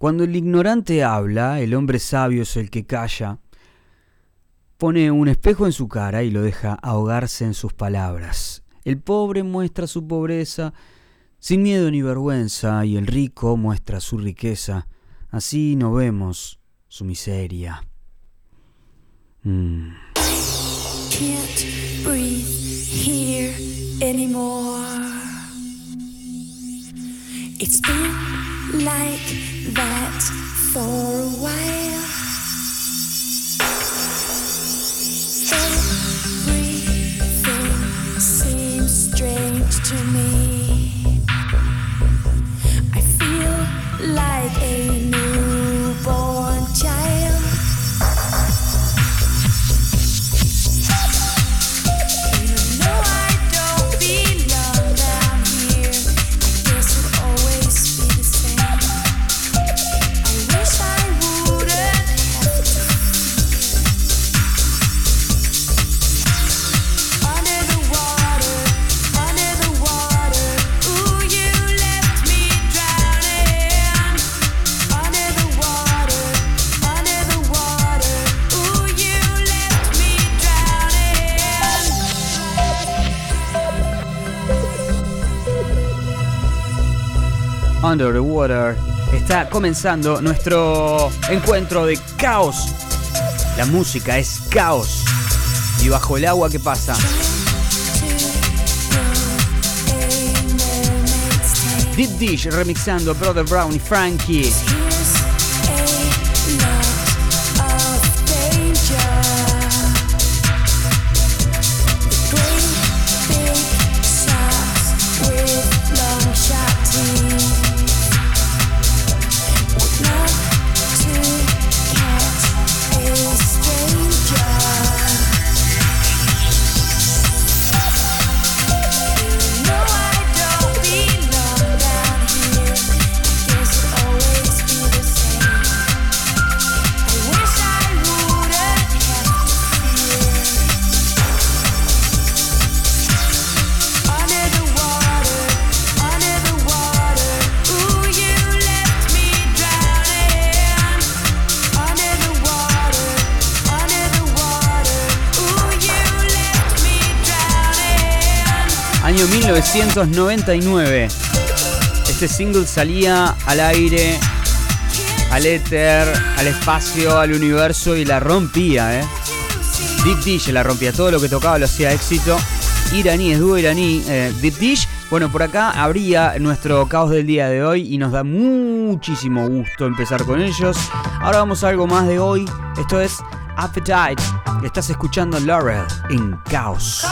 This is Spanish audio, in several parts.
Cuando el ignorante habla, el hombre sabio es el que calla. Pone un espejo en su cara y lo deja ahogarse en sus palabras. El pobre muestra su pobreza sin miedo ni vergüenza y el rico muestra su riqueza. Así no vemos su miseria. Mm. Like that for a while. Everything seems strange to me. The Water. Está comenzando nuestro encuentro de caos. La música es caos. Y bajo el agua, ¿qué pasa? Deep Dish remixando Brother Brown y Frankie. 1999. Este single salía al aire, al éter, al espacio, al universo y la rompía, ¿eh? Deep Dish la rompía, todo lo que tocaba lo hacía éxito. Iraní, es dúo iraní, eh, Deep Dish. Bueno, por acá habría nuestro caos del día de hoy y nos da muchísimo gusto empezar con ellos. Ahora vamos a algo más de hoy. Esto es Appetite. Estás escuchando Laurel en Caos.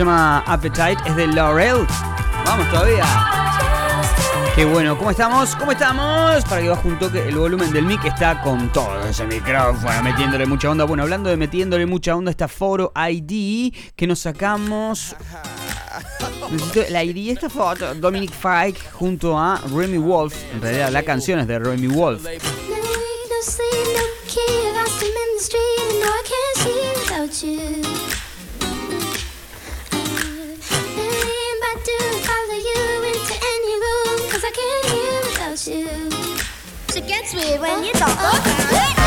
Se llama Appetite, es de Laurel. Vamos todavía. Qué bueno, ¿cómo estamos? ¿Cómo estamos? Para que baje un toque, el volumen del mic está con todo ese micrófono, metiéndole mucha onda. Bueno, hablando de metiéndole mucha onda, esta Foro ID que nos sacamos. Necesito la ID esta foto. Dominic Fike junto a Remy Wolf. En realidad, la canción es de Remy Wolf. 请问你找谁？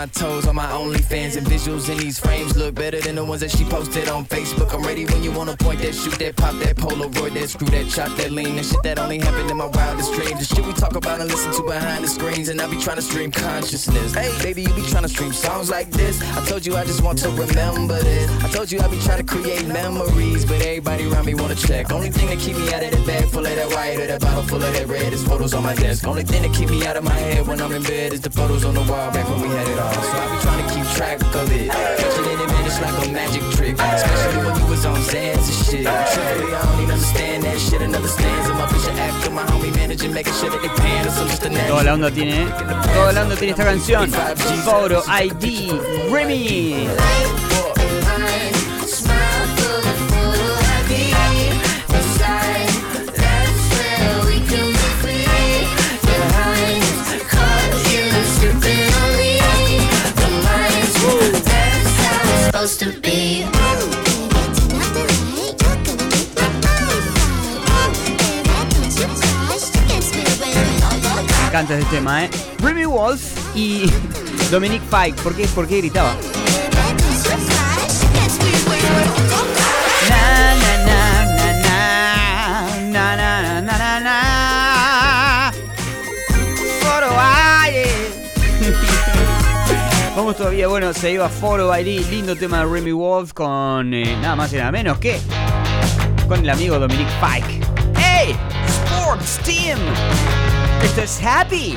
My toes on my OnlyFans. And visuals in these frames look better than ones that she posted on Facebook. I'm ready when you wanna point that, shoot that, pop that, Polaroid that, screw that, chop that, lean that shit that only happened in my wildest dreams. The shit we talk about and listen to behind the screens, and I be trying to stream consciousness. Hey, baby, you be trying to stream songs like this. I told you I just want to remember this. I told you I be trying to create memories, but everybody around me wanna check. Only thing that keep me out of that bag full of that white or that bottle full of that red is photos on my desk. Only thing that keep me out of my head when I'm in bed is the photos on the wall back when we had it all. So I be trying to keep track of it. Catching it in minutes like a magic trick. Especially when you was on Zans and shit. Truthfully, I don't even understand that shit. Another stanza, my bitch after my homie managing, making sure that they us. I'm just a la onda tiene, onda tiene esta canción. Foro ID Remy. Supposed to be. Me encanta este tema, ¿eh? Remy Wolf y Dominic Fike. ¿Por qué? ¿Por qué gritaba? Vamos todavía, bueno, se iba Foro ID, lindo tema de Remy Wolf con eh, nada más y nada menos que con el amigo Dominic Pike. ¡Hey! Sports Team. Esto es Happy.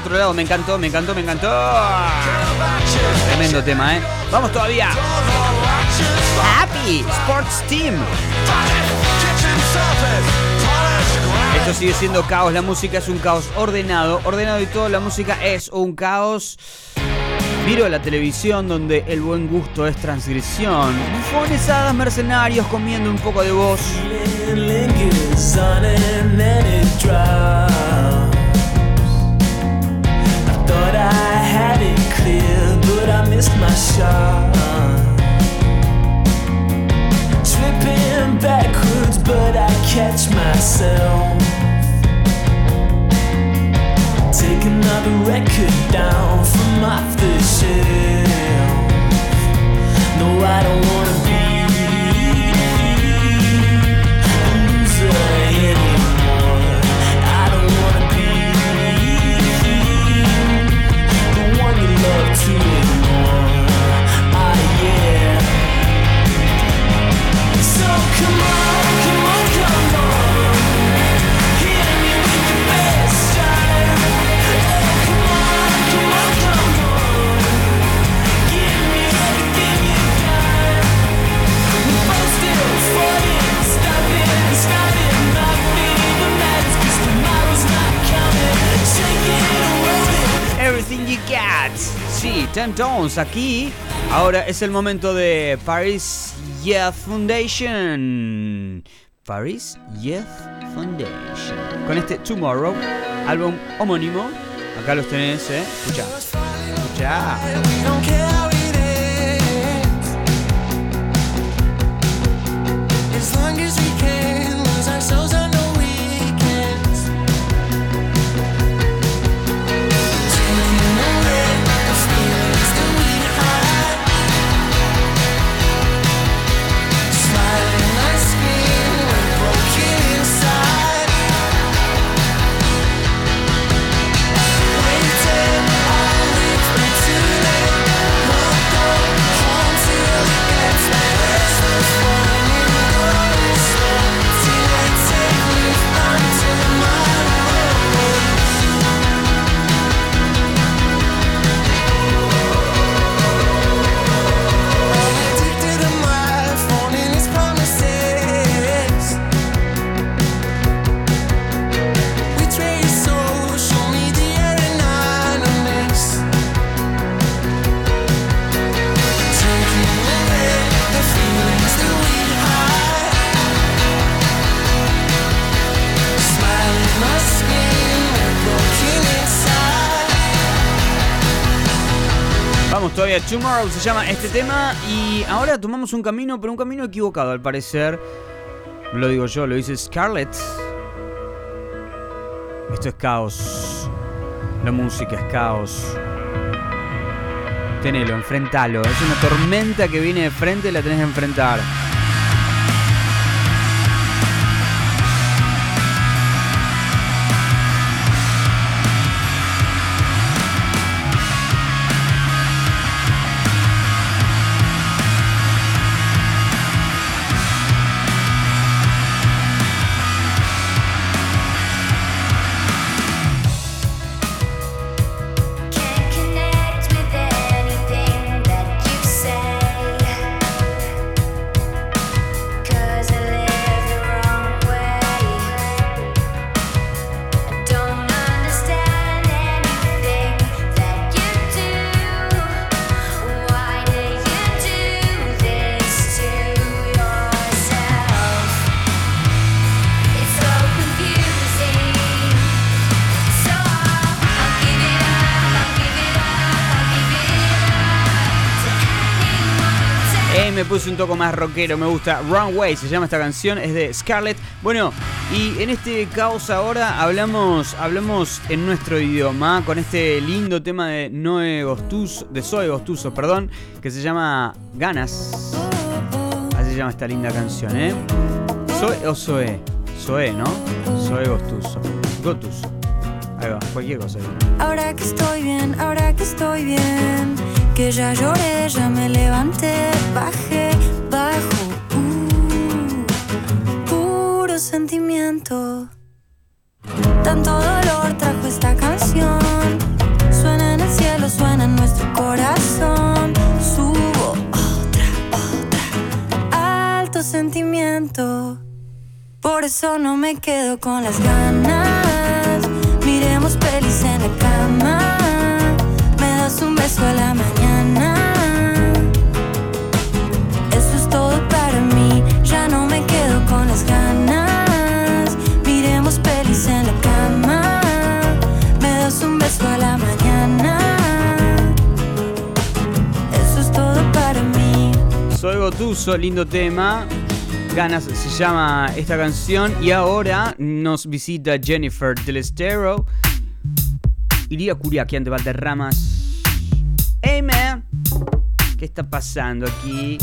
Otro lado. Me encantó, me encantó, me encantó. Tremendo tema, ¿eh? Vamos todavía. Happy Sports Team. Esto sigue siendo caos. La música es un caos ordenado. Ordenado y todo. La música es un caos Miro la televisión donde el buen gusto es transgresión. Bufones, mercenarios comiendo un poco de voz. I had it clear, but I missed my shot. Tripping backwards, but I catch myself. Take another record down from off the shelf. No, I don't wanna be you. Sí, Ten Tones aquí. Ahora es el momento de Paris Youth Foundation. Paris Youth Foundation. Con este Tomorrow, álbum homónimo. Acá los tenés, ¿eh? Escucha. Escucha. Todavía, Tomorrow se llama este tema y ahora tomamos un camino, pero un camino equivocado al parecer. Lo digo yo, lo dice Scarlett. Esto es caos. La música es caos. Tenelo, enfrentalo. Es una tormenta que viene de frente y la tenés que enfrentar. Un toco más rockero, me gusta. Runway se llama esta canción, es de Scarlett. Bueno, y en este caos ahora hablamos, hablamos en nuestro idioma con este lindo tema de Noe Gostuso, de Zoe Gostuso, perdón, que se llama Ganas. Así se llama esta linda canción, ¿eh? Zoe o Zoe, Zoe, ¿no? Zoe Gostuso. Gotuso. Ahí va, cualquier cosa. Ahora que estoy bien, ahora que estoy bien, que ya lloré, ya me levanté, bajé, Tanto dolor trajo esta canción. Suena en el cielo, suena en nuestro corazón. Subo otra, otra. Alto sentimiento. Por eso no me quedo con las ganas. Miremos pelis en la cama. Me das un beso a la mañana. Lindo tema. Ganas se llama esta canción. Y ahora nos visita Jennifer Del Estero. Iría Curiaquian de Valderramas. Hey, man. ¿Qué está pasando aquí?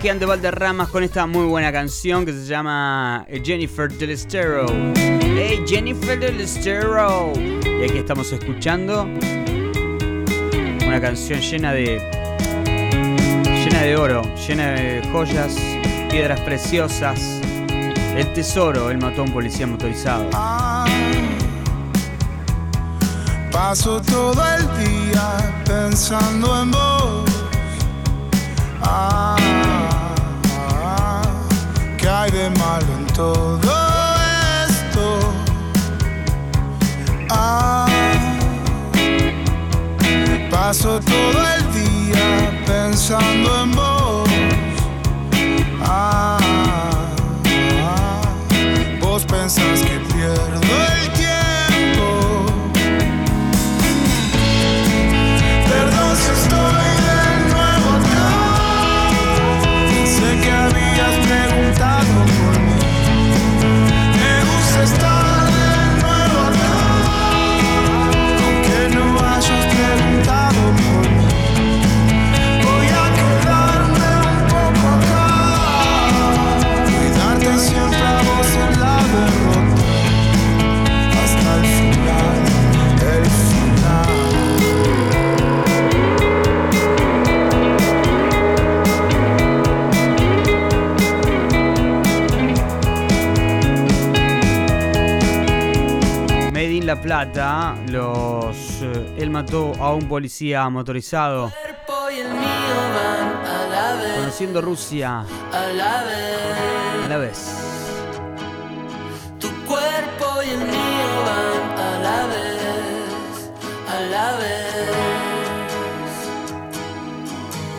Sebastián de Valderramas con esta muy buena canción que se llama eh, Jennifer del Estero. ¡Hey, Jennifer del Estero! Y aquí estamos escuchando una canción llena de. llena de oro, llena de joyas, piedras preciosas. El tesoro, el matón policía motorizado. Paso todo el día pensando en vos que hay de malo en todo esto. Ah, paso todo el día pensando en vos. policía motorizado. Conociendo Rusia. A la vez. Tu cuerpo y el mío van a la vez. A la vez.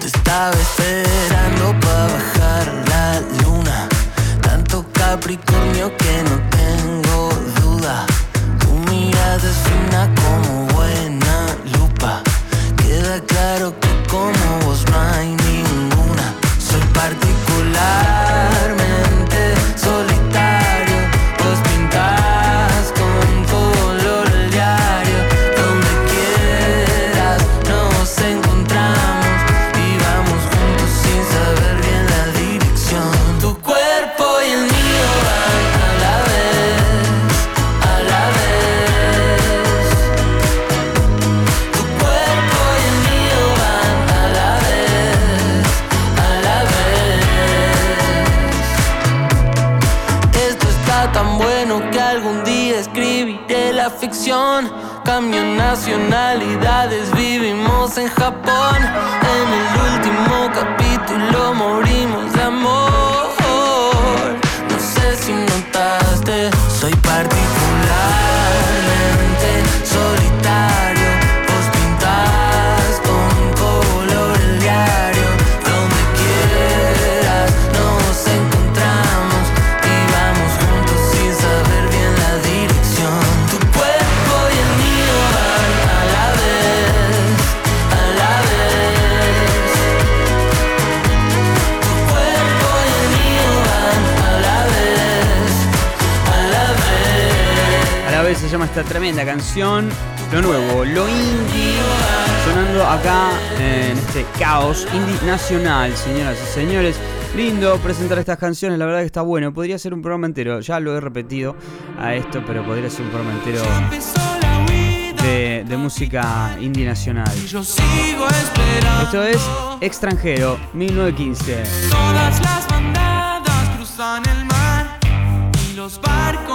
Te estaba esperando para bajar la luna. Tanto Capricornio que no tengo duda. Tu mirada es fina como buena Queda claro que vivimos en tremenda canción. Lo nuevo, lo indie. Sonando acá en este caos indie nacional, señoras y señores. Lindo presentar estas canciones, la verdad que está bueno. Podría ser un programa entero, ya lo he repetido a esto, pero podría ser un programa entero la de, de música indie nacional. Esto es Extranjero, 1915. Todas las bandadas cruzan el mar y los barcos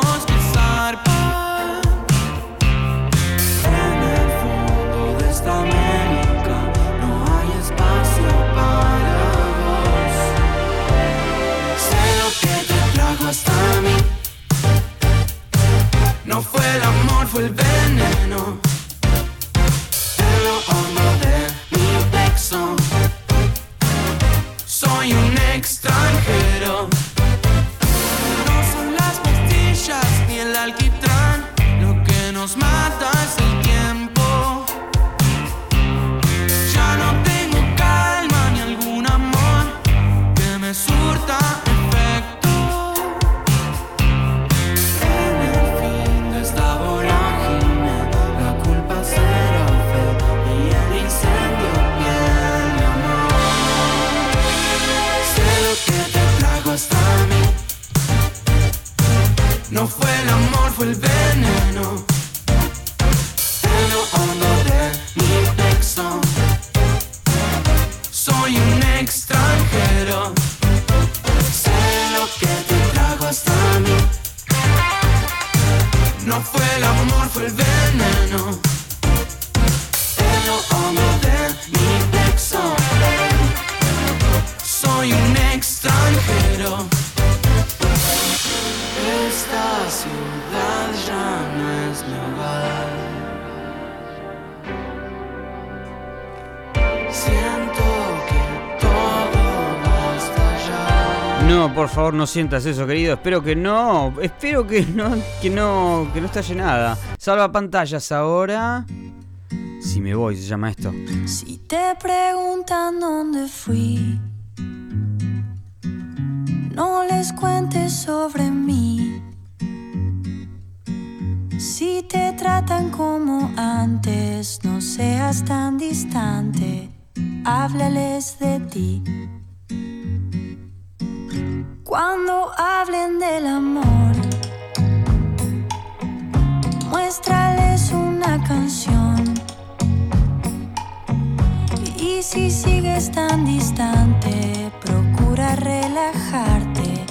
nos mata es el tiempo. No fue el amor, fue el veneno. En hondo de mi pecho. Soy un extranjero. Sé lo que te trajo hasta mí. No fue el amor, fue el veneno. Por favor, no sientas eso, querido. Espero que no. Espero que no, que no, que no estalle nada. Salva pantallas ahora. Si me voy, se llama esto. Si te preguntan dónde fui, no les cuentes sobre mí. Si te tratan como antes, no seas tan distante, háblales de ti. Cuando hablen del amor, muéstrales una canción. Y si sigues tan distante, procura relajarte,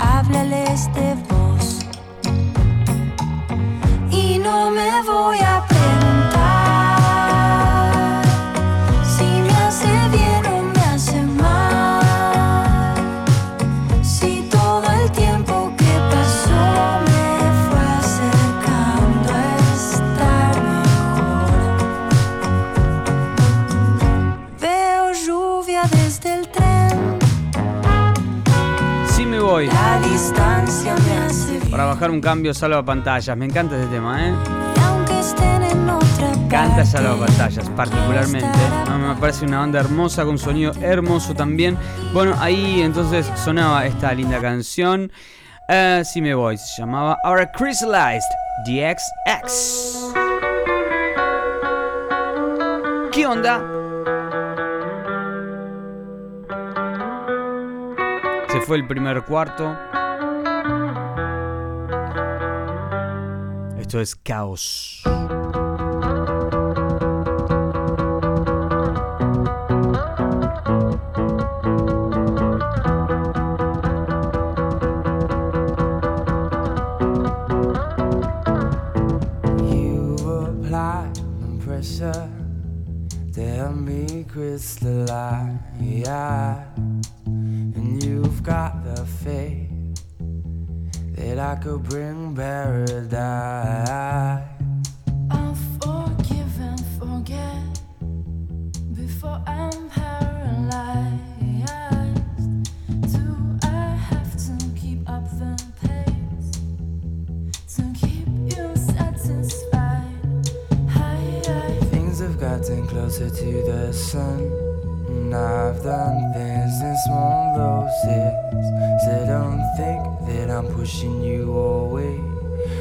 háblales de hace bien. Para bajar un cambio, salva pantallas. Me encanta este tema, ¿eh? Canta salva pantallas, particularmente. Me parece una banda hermosa, con un sonido hermoso también. Bueno, ahí entonces sonaba esta linda canción. Eh, sí me voy, se llamaba Our Crystallized DXX. ¿Qué onda? Se fue el primer cuarto. Esto es caos.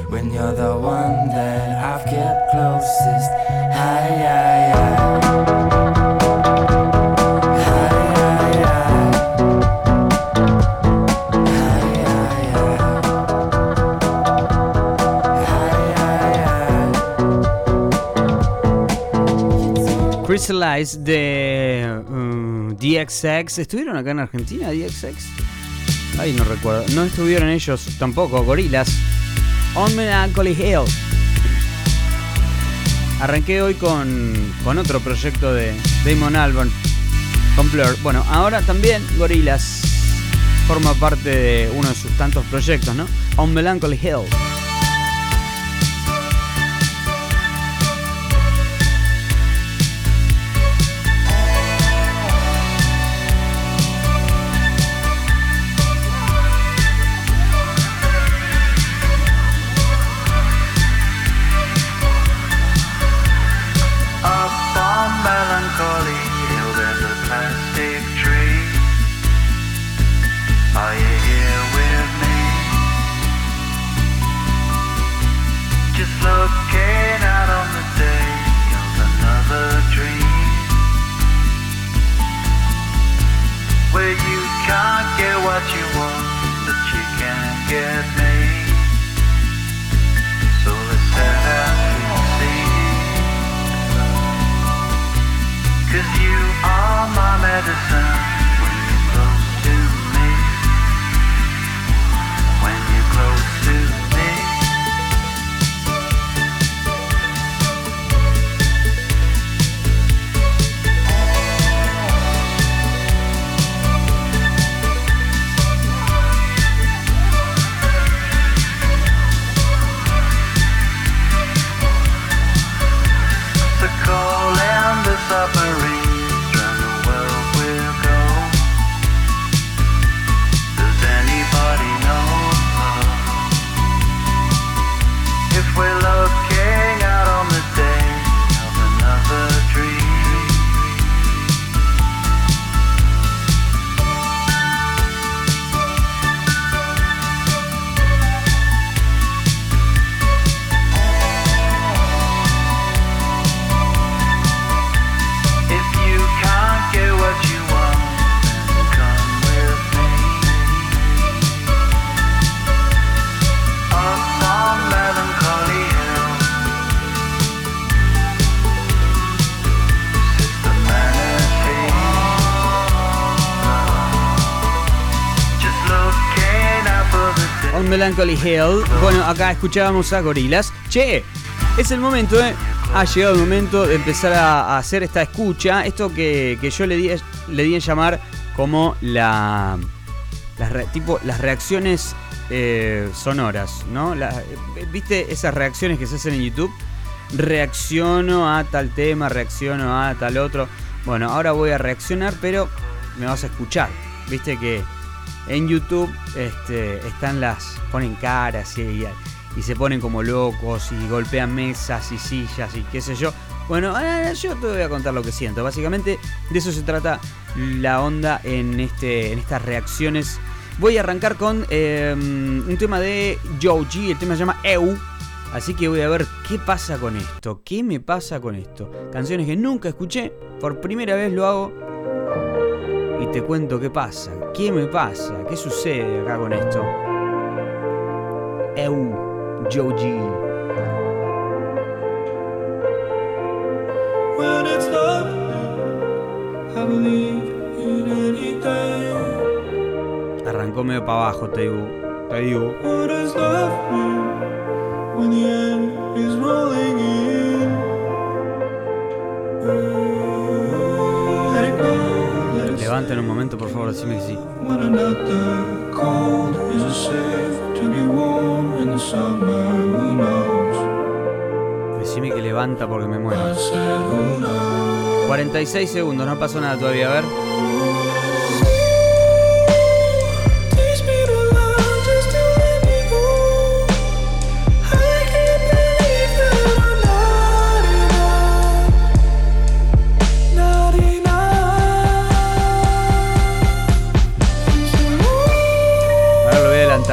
When you're the one that I've kept closest. Hi, hi, hi. Crystallize de uh, DXX. ¿Estuvieron acá en Argentina, DXX? Ay, no recuerdo. No estuvieron ellos tampoco, Gorilas. On Melancholy Hill. Arranqué hoy con, con otro proyecto de Damon Albarn con Blur. Bueno, ahora también Gorilas forma parte de uno de sus tantos proyectos, ¿no? On Melancholy Hill. Melancholy Hill. Bueno, acá escuchábamos a Gorilas. Che, es el momento, ¿eh? Ha llegado el momento de empezar a, hacer esta escucha. Esto que, que yo le di, le di llamar como la. Las, tipo, las reacciones eh, sonoras, ¿no? La- ¿Viste esas reacciones que se hacen en YouTube? Reacciono a tal tema, reacciono a tal otro. Bueno, ahora voy a reaccionar, pero me vas a escuchar. Viste que en YouTube este, están las. ponen caras y, se ponen como locos y golpean mesas y sillas y qué sé yo. Bueno, ah, yo te voy a contar lo que siento. Básicamente de eso se trata la onda en, este, en estas reacciones. Voy a arrancar con eh, un tema de Joji, el tema se llama EU. Así que voy a ver qué pasa con esto, qué me pasa con esto. Canciones que nunca escuché, por primera vez lo hago y te cuento qué pasa, qué me pasa, qué sucede acá con esto. EU, Joji. When it's love, I believe in anything. Arrancó medio para abajo, te digo. Te digo. What does love when the end is rolling in? Let it Levanten un momento, por favor, decime que sí. Decime que levanta porque me muero. said, who knows? 46 segundos, no pasó nada todavía, a ver.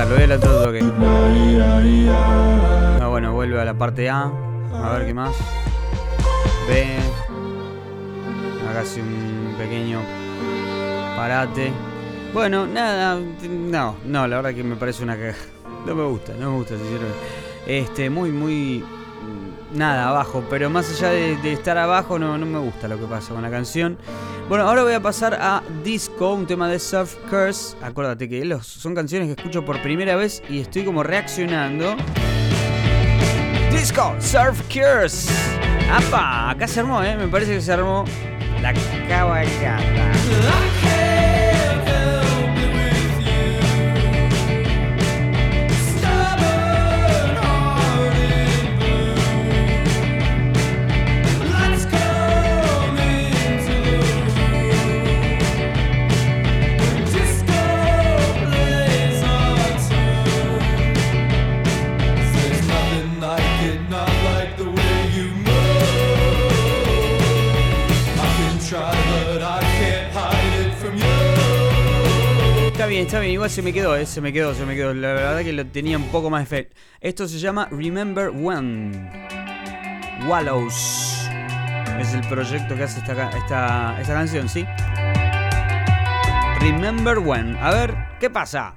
Lo voy un toque. Ah, bueno, vuelve a la parte A. A ver qué más. B. Hágase un pequeño parate. Bueno, nada. No, no, la verdad que me parece una caga. No me gusta, no me gusta, sinceramente. Este, muy, muy. Nada, abajo. Pero más allá de, estar abajo, no, no me gusta lo que pasa con la canción. Bueno, ahora voy a pasar a Disco, un tema de Surf Curse. Acuérdate que los, son canciones que escucho por primera vez y estoy como reaccionando. Disco Surf Curse. ¡Apa! Acá se armó, ¿eh? Me parece que se armó la cabalgata. Bien, está bien, igual se me quedó, eh, se me quedó, se me quedó. La verdad que lo tenía un poco más fe. Esto se llama Remember When. Wallows. Es el proyecto que hace esta, esta, esta canción, ¿sí? Remember When. A ver, ¿qué pasa?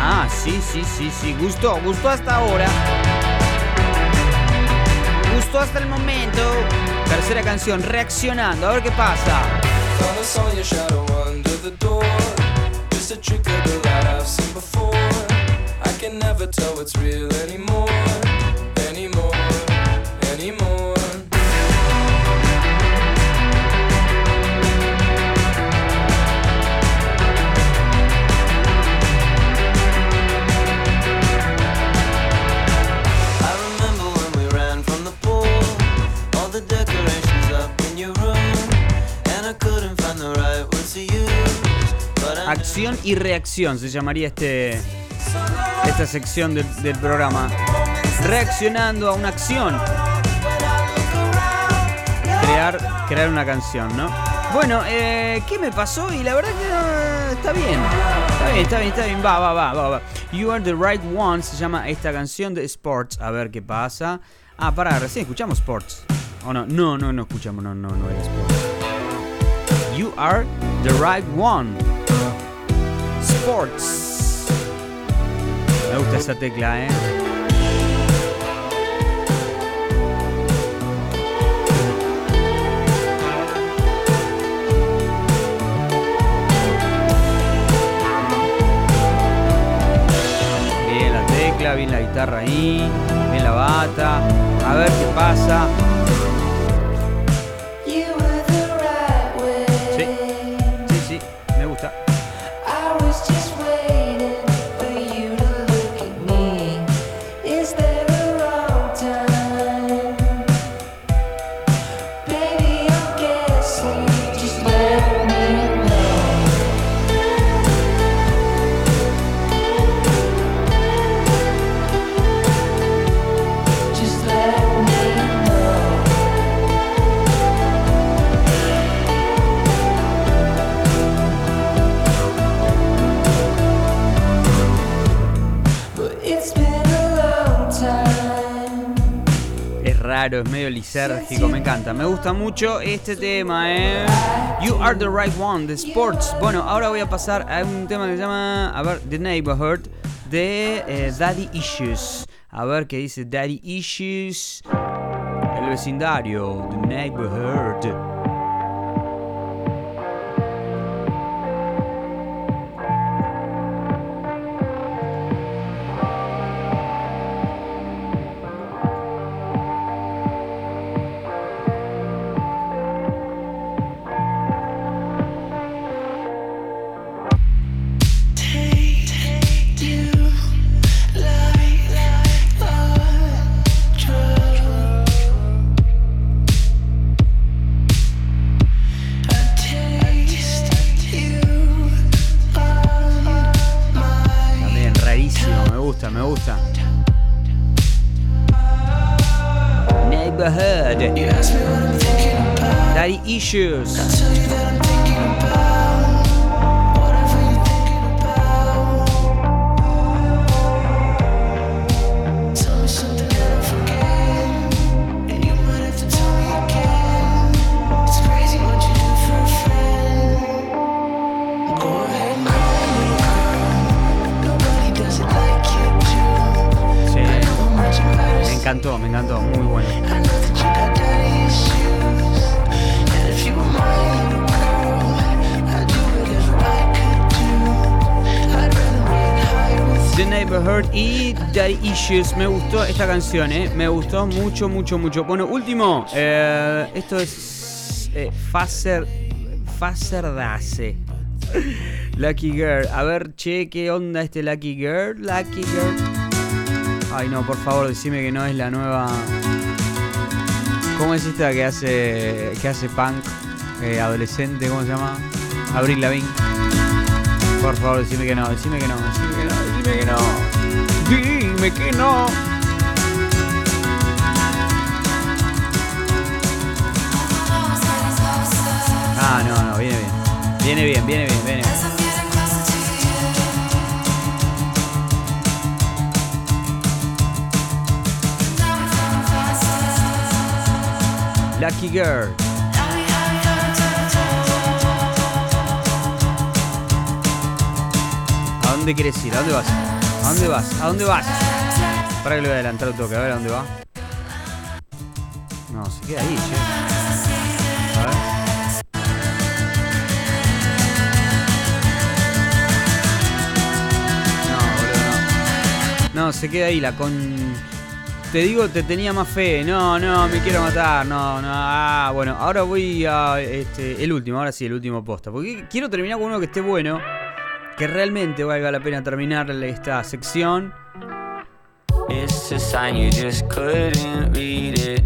Ah, sí, sí, sí, sí. Gustó, gustó hasta ahora. Gustó hasta el momento. Tercera canción, reaccionando. A ver qué pasa. The door. Just a trick of the light I've seen before. I can never tell what's real. Anymore. Acción y reacción se llamaría este esta sección del, programa. Reaccionando a una acción. Crear, crear una canción, ¿no? Bueno, eh, ¿qué me pasó? Y la verdad que eh, está bien. Está bien, está bien, está bien. Va, va, va, va, va. You are the right one se llama esta canción de Sports. A ver qué pasa. Ah, pará, recién escuchamos Sports. ¿O no? No, no, no escuchamos, no, no, no era Sports. You are the right one. Sports. Me gusta esa tecla, ¿eh? Bien la tecla, bien la guitarra ahí, bien la bata. A ver qué pasa. Es medio lisérgico, me encanta. Me gusta mucho este tema, ¿eh? You Are the Right One, de Sports. Bueno, ahora voy a pasar a un tema que se llama, a ver, The Neighborhood, de eh, Daddy Issues. A ver qué dice Daddy Issues. El vecindario, The Neighborhood. Me gusta, me gusta. Neighborhood. Daddy Issues. Encantó, me encantó, muy bueno. The Neighborhood y Daddy Issues. Me gustó esta canción, ¿eh? Me gustó mucho, mucho, mucho. Bueno, último. eh, esto es eh, Faser, Faserdase. Lucky Girl. A ver, che, ¿qué onda este Lucky Girl? Lucky Girl. Ay, no, por favor, decime que no es la nueva... ¿Cómo es esta que hace que hace punk eh, adolescente? ¿Cómo se llama? Abril Lavigne. Por favor, decime que no, decime que no, decime que no, decime que no. Dime que no. Ah, no, no, viene bien. Viene bien, viene bien, viene bien. Lucky Girl. ¿A dónde quieres ir? ¿A dónde vas? ¿A dónde vas? ¿A dónde vas? Para que le voy a adelantar un toque, a ver a dónde va. No, se queda ahí, che. A ver. No, boludo, no. No, se queda ahí la con. Te digo, te tenía más fe. No, no, me quiero matar. No, no. Ah, bueno, ahora voy a este, el último, ahora sí, el último posta. Porque quiero terminar con uno que esté bueno. Que realmente valga la pena terminar esta sección. It's a sign you just couldn't read it.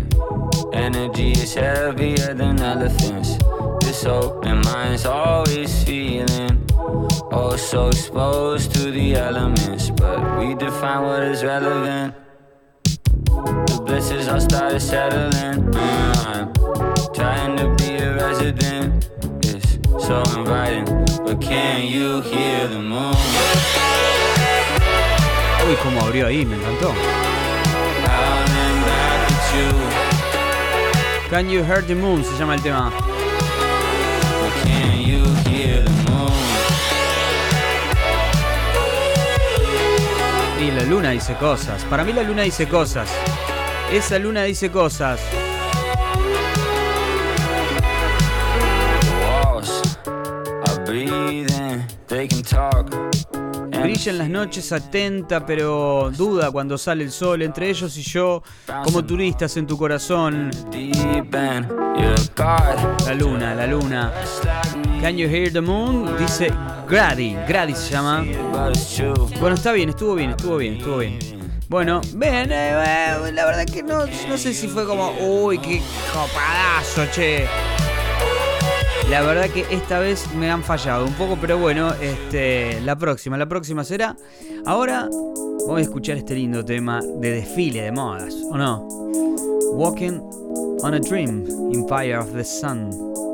Energy is heavier than elephants. This open mind's always feeling oh so exposed to the elements, but we define what is relevant. The blessings all started settling. I'm trying to be a resident. It's so inviting, but can you hear the moon? Uy, cómo abrió ahí, me encantó. Can You Hear the Moon se llama el tema. But can you hear Y la luna dice cosas. Para mí la luna dice cosas. Esa luna dice cosas. Brilla en las noches atenta, pero duda cuando sale el sol. Entre ellos y yo, como turistas en tu corazón. La luna, la luna. Can you hear the moon? Dice Grady. Grady se llama. Bueno, está bien, estuvo bien, estuvo bien, estuvo bien. Bueno, ven, eh, eh, la verdad que no, no sé si fue como, uy, qué copadazo, che. La verdad que esta vez me han fallado un poco, pero bueno, este, la próxima, la próxima será. Ahora voy a escuchar este lindo tema de desfile de modas, ¿o no? Walking on a Dream, Empire of the Sun.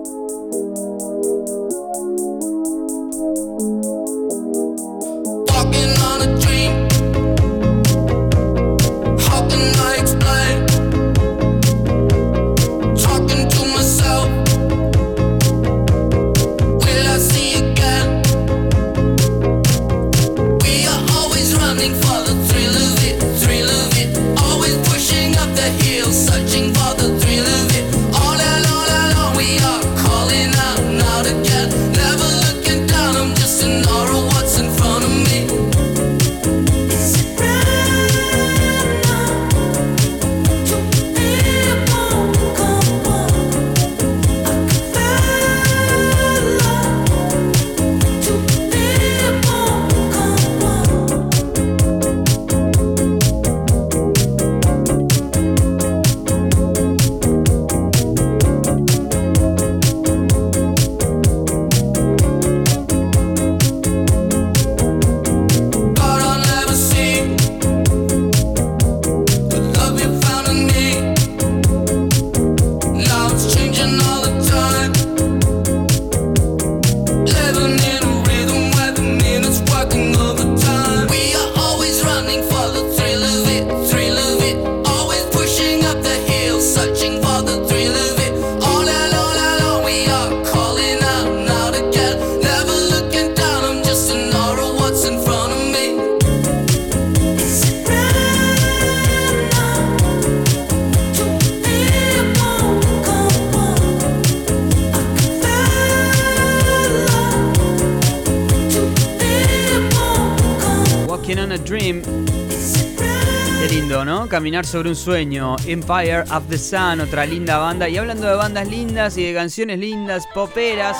Sobre un sueño. Empire of the Sun, otra linda banda. Y hablando de bandas lindas y de canciones lindas, poperas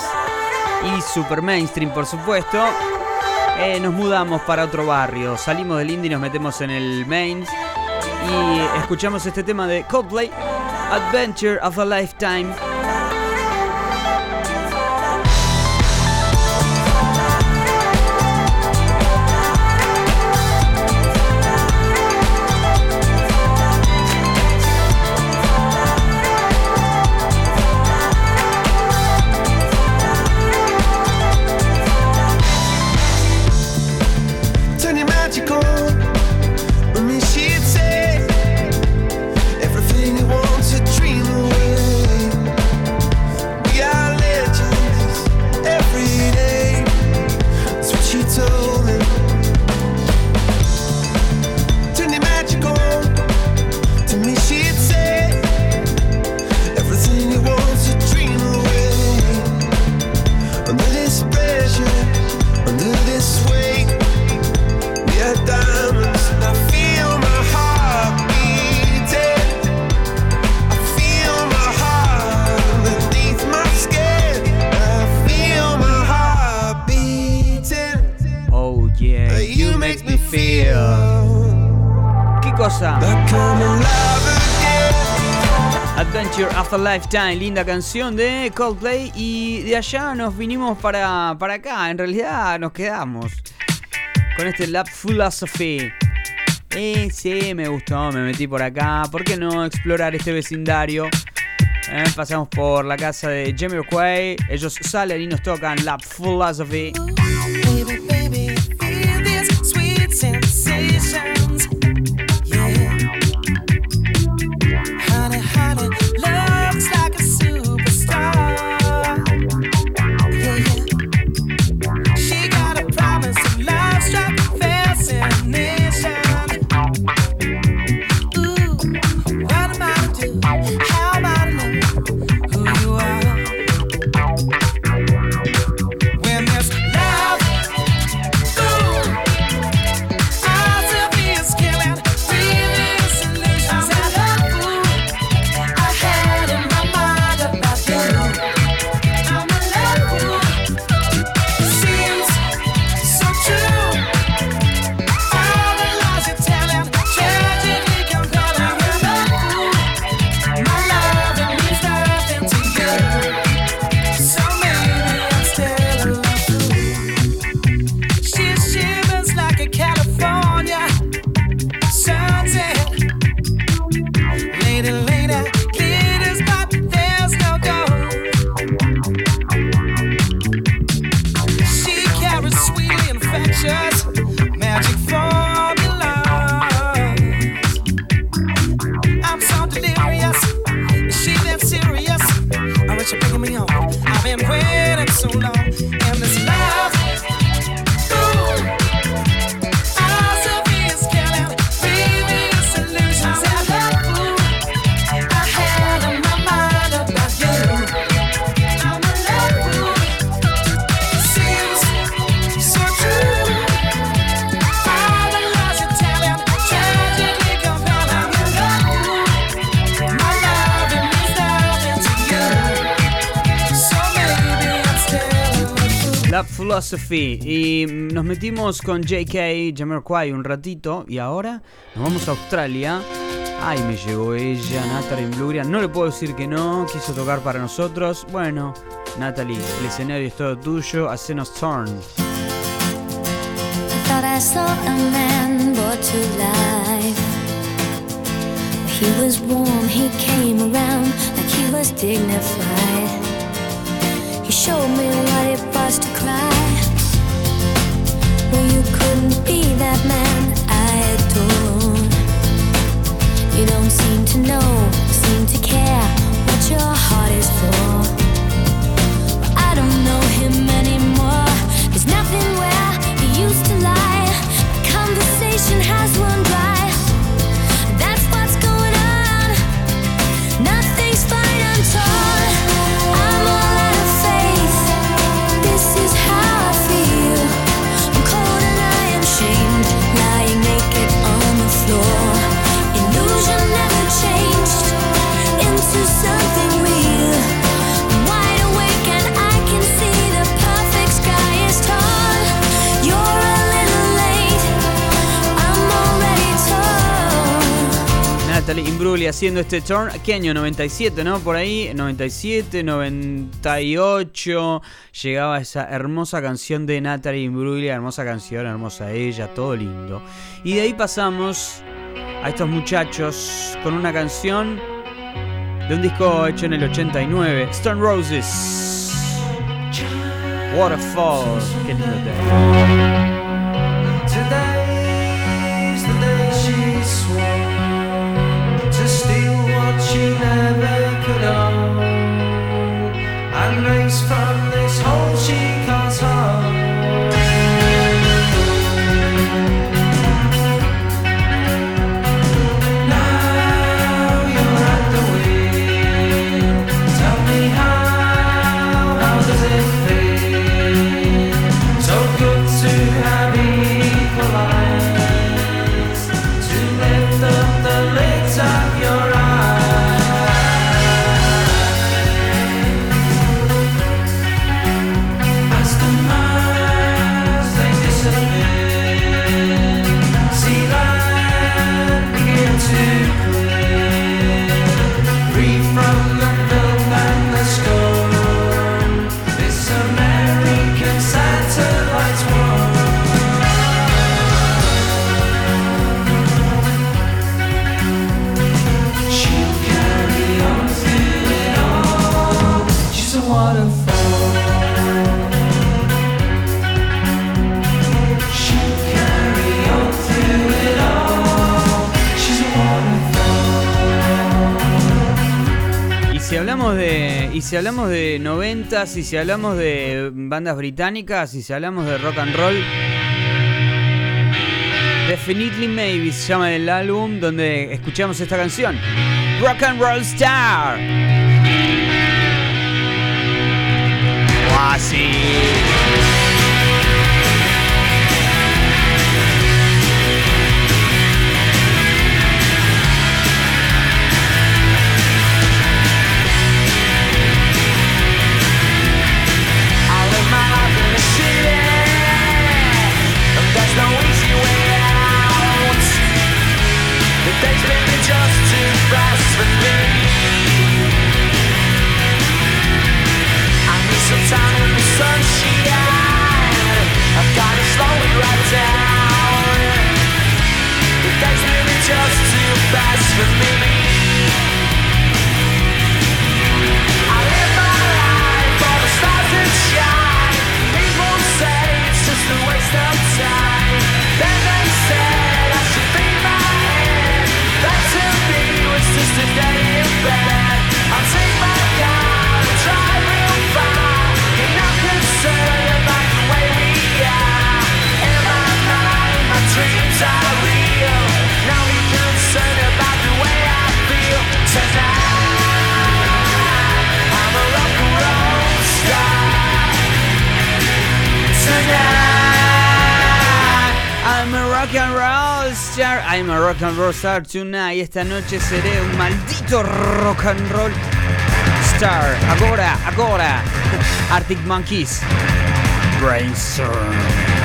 y super mainstream, por supuesto. eh, nos mudamos para otro barrio. Salimos del indie y nos metemos en el main. Y escuchamos este tema de Coldplay, Adventure of a Lifetime. Lifetime, linda canción de Coldplay. Y de allá nos vinimos para, para acá. En realidad nos quedamos con este Lab Philosophy. Eh, sí, me gustó, me metí por acá. ¿Por qué no explorar este vecindario? Eh, pasamos por la casa de Jamiroquai. Ellos salen y nos tocan Lab Philosophy. Baby, baby, feel these sweet sensations. Y nos metimos con JK Jamiroquai un ratito. Y ahora nos vamos a Australia. Ay, me llegó ella, Natalie Bluria. No le puedo decir que no. Quiso tocar para nosotros. Bueno, Natalie, el escenario es todo tuyo. Hacenos turn. He was warm, he came around like he was dignified. He showed me what it was to cry. Know, Natalie Imbruglia haciendo este turn. ¿Qué año? 97, ¿no? Por ahí, 97, 98. Llegaba esa hermosa canción de Natalie Imbruglia, hermosa canción, hermosa ella, todo lindo. Y de ahí pasamos a estos muchachos con una canción de un disco hecho en el 89, Stone Roses. Waterfall, qué lindo tema. si hablamos de 90, si, si hablamos de bandas británicas, si, si hablamos de rock and roll, Definitely Maybe se llama el álbum donde escuchamos esta canción. Rock and Roll Star. I'm a rock and roll star tonight. Esta noche seré un maldito rock and roll star. Agora, agora. Arctic Monkeys. Brainstorm.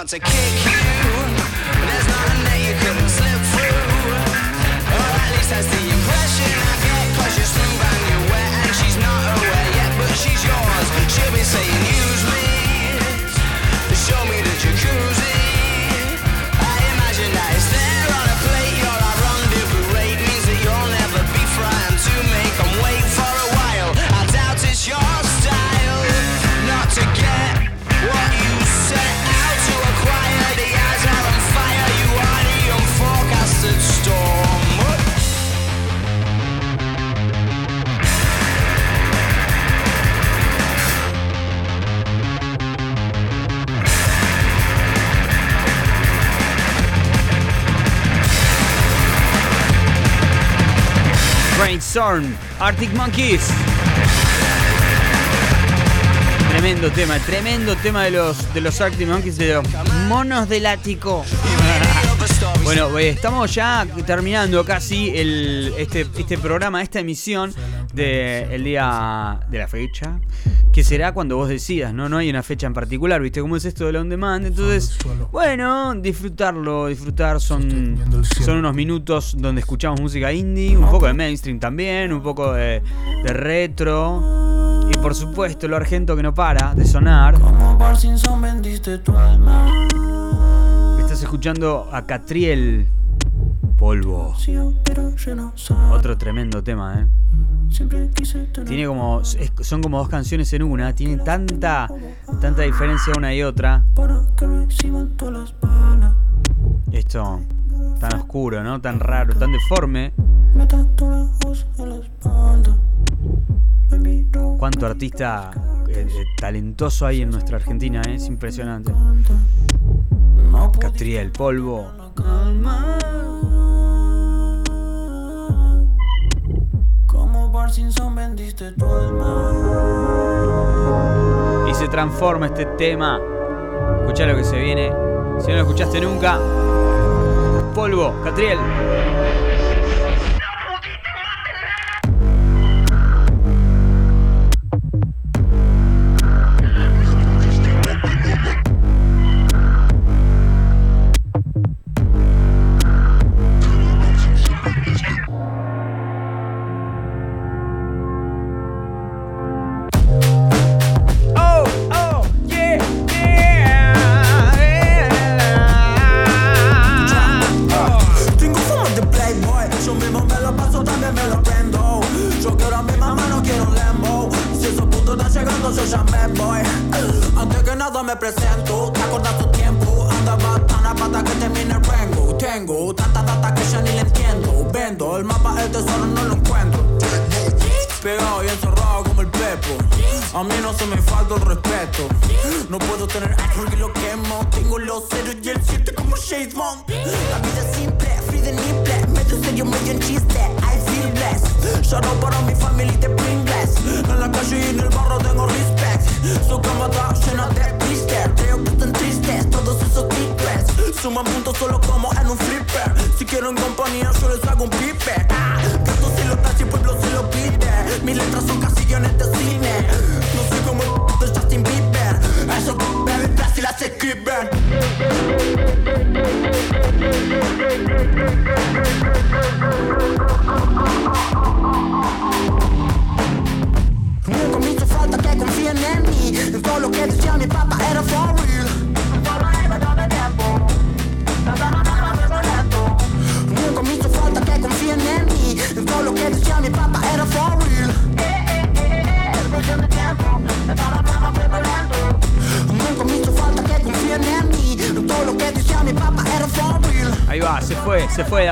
wants a kick. Arctic Monkeys. Tremendo tema, tremendo tema de los, de los Arctic Monkeys, de los monos del ático. Bueno, eh, estamos ya terminando casi el, este, este programa, esta emisión del día de la fecha, que será cuando vos decidas, ¿no? No hay una fecha en particular, ¿viste? ¿Cómo es esto del on demand? Entonces, bueno, disfrutarlo, disfrutar, son, son unos minutos donde escuchamos música indie, un poco de mainstream también, un poco de, de retro. Y por supuesto, lo argento que no para de sonar. Como Parkinson vendiste tu alma. Estás escuchando a Catriel Polvo. Otro tremendo tema, ¿eh? Tiene como. son como dos canciones en una. Tiene tanta. tanta diferencia una y otra. Esto. tan oscuro, ¿no? Tan raro, tan deforme. Cuánto artista eh, talentoso hay en nuestra Argentina, ¿eh? Es impresionante. Puedo Catriel Polvo. Vendiste tu alma. Y se transforma este tema. Escuchá lo que se viene. Si no lo escuchaste nunca. Polvo, Catriel.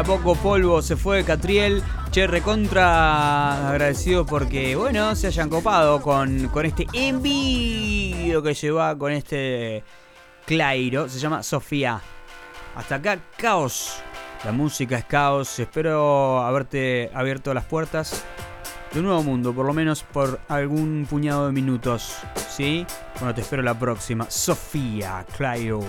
Poco polvo, se fue Catriel. Che, recontra agradecido porque, bueno, se hayan copado con, con este envío que lleva con este Clairo. Se llama Sofía. Hasta acá, caos. La música es caos. Espero haberte abierto las puertas de un nuevo mundo, por lo menos por algún puñado de minutos. ¿Sí? Bueno, te espero la próxima. Sofía Clairo.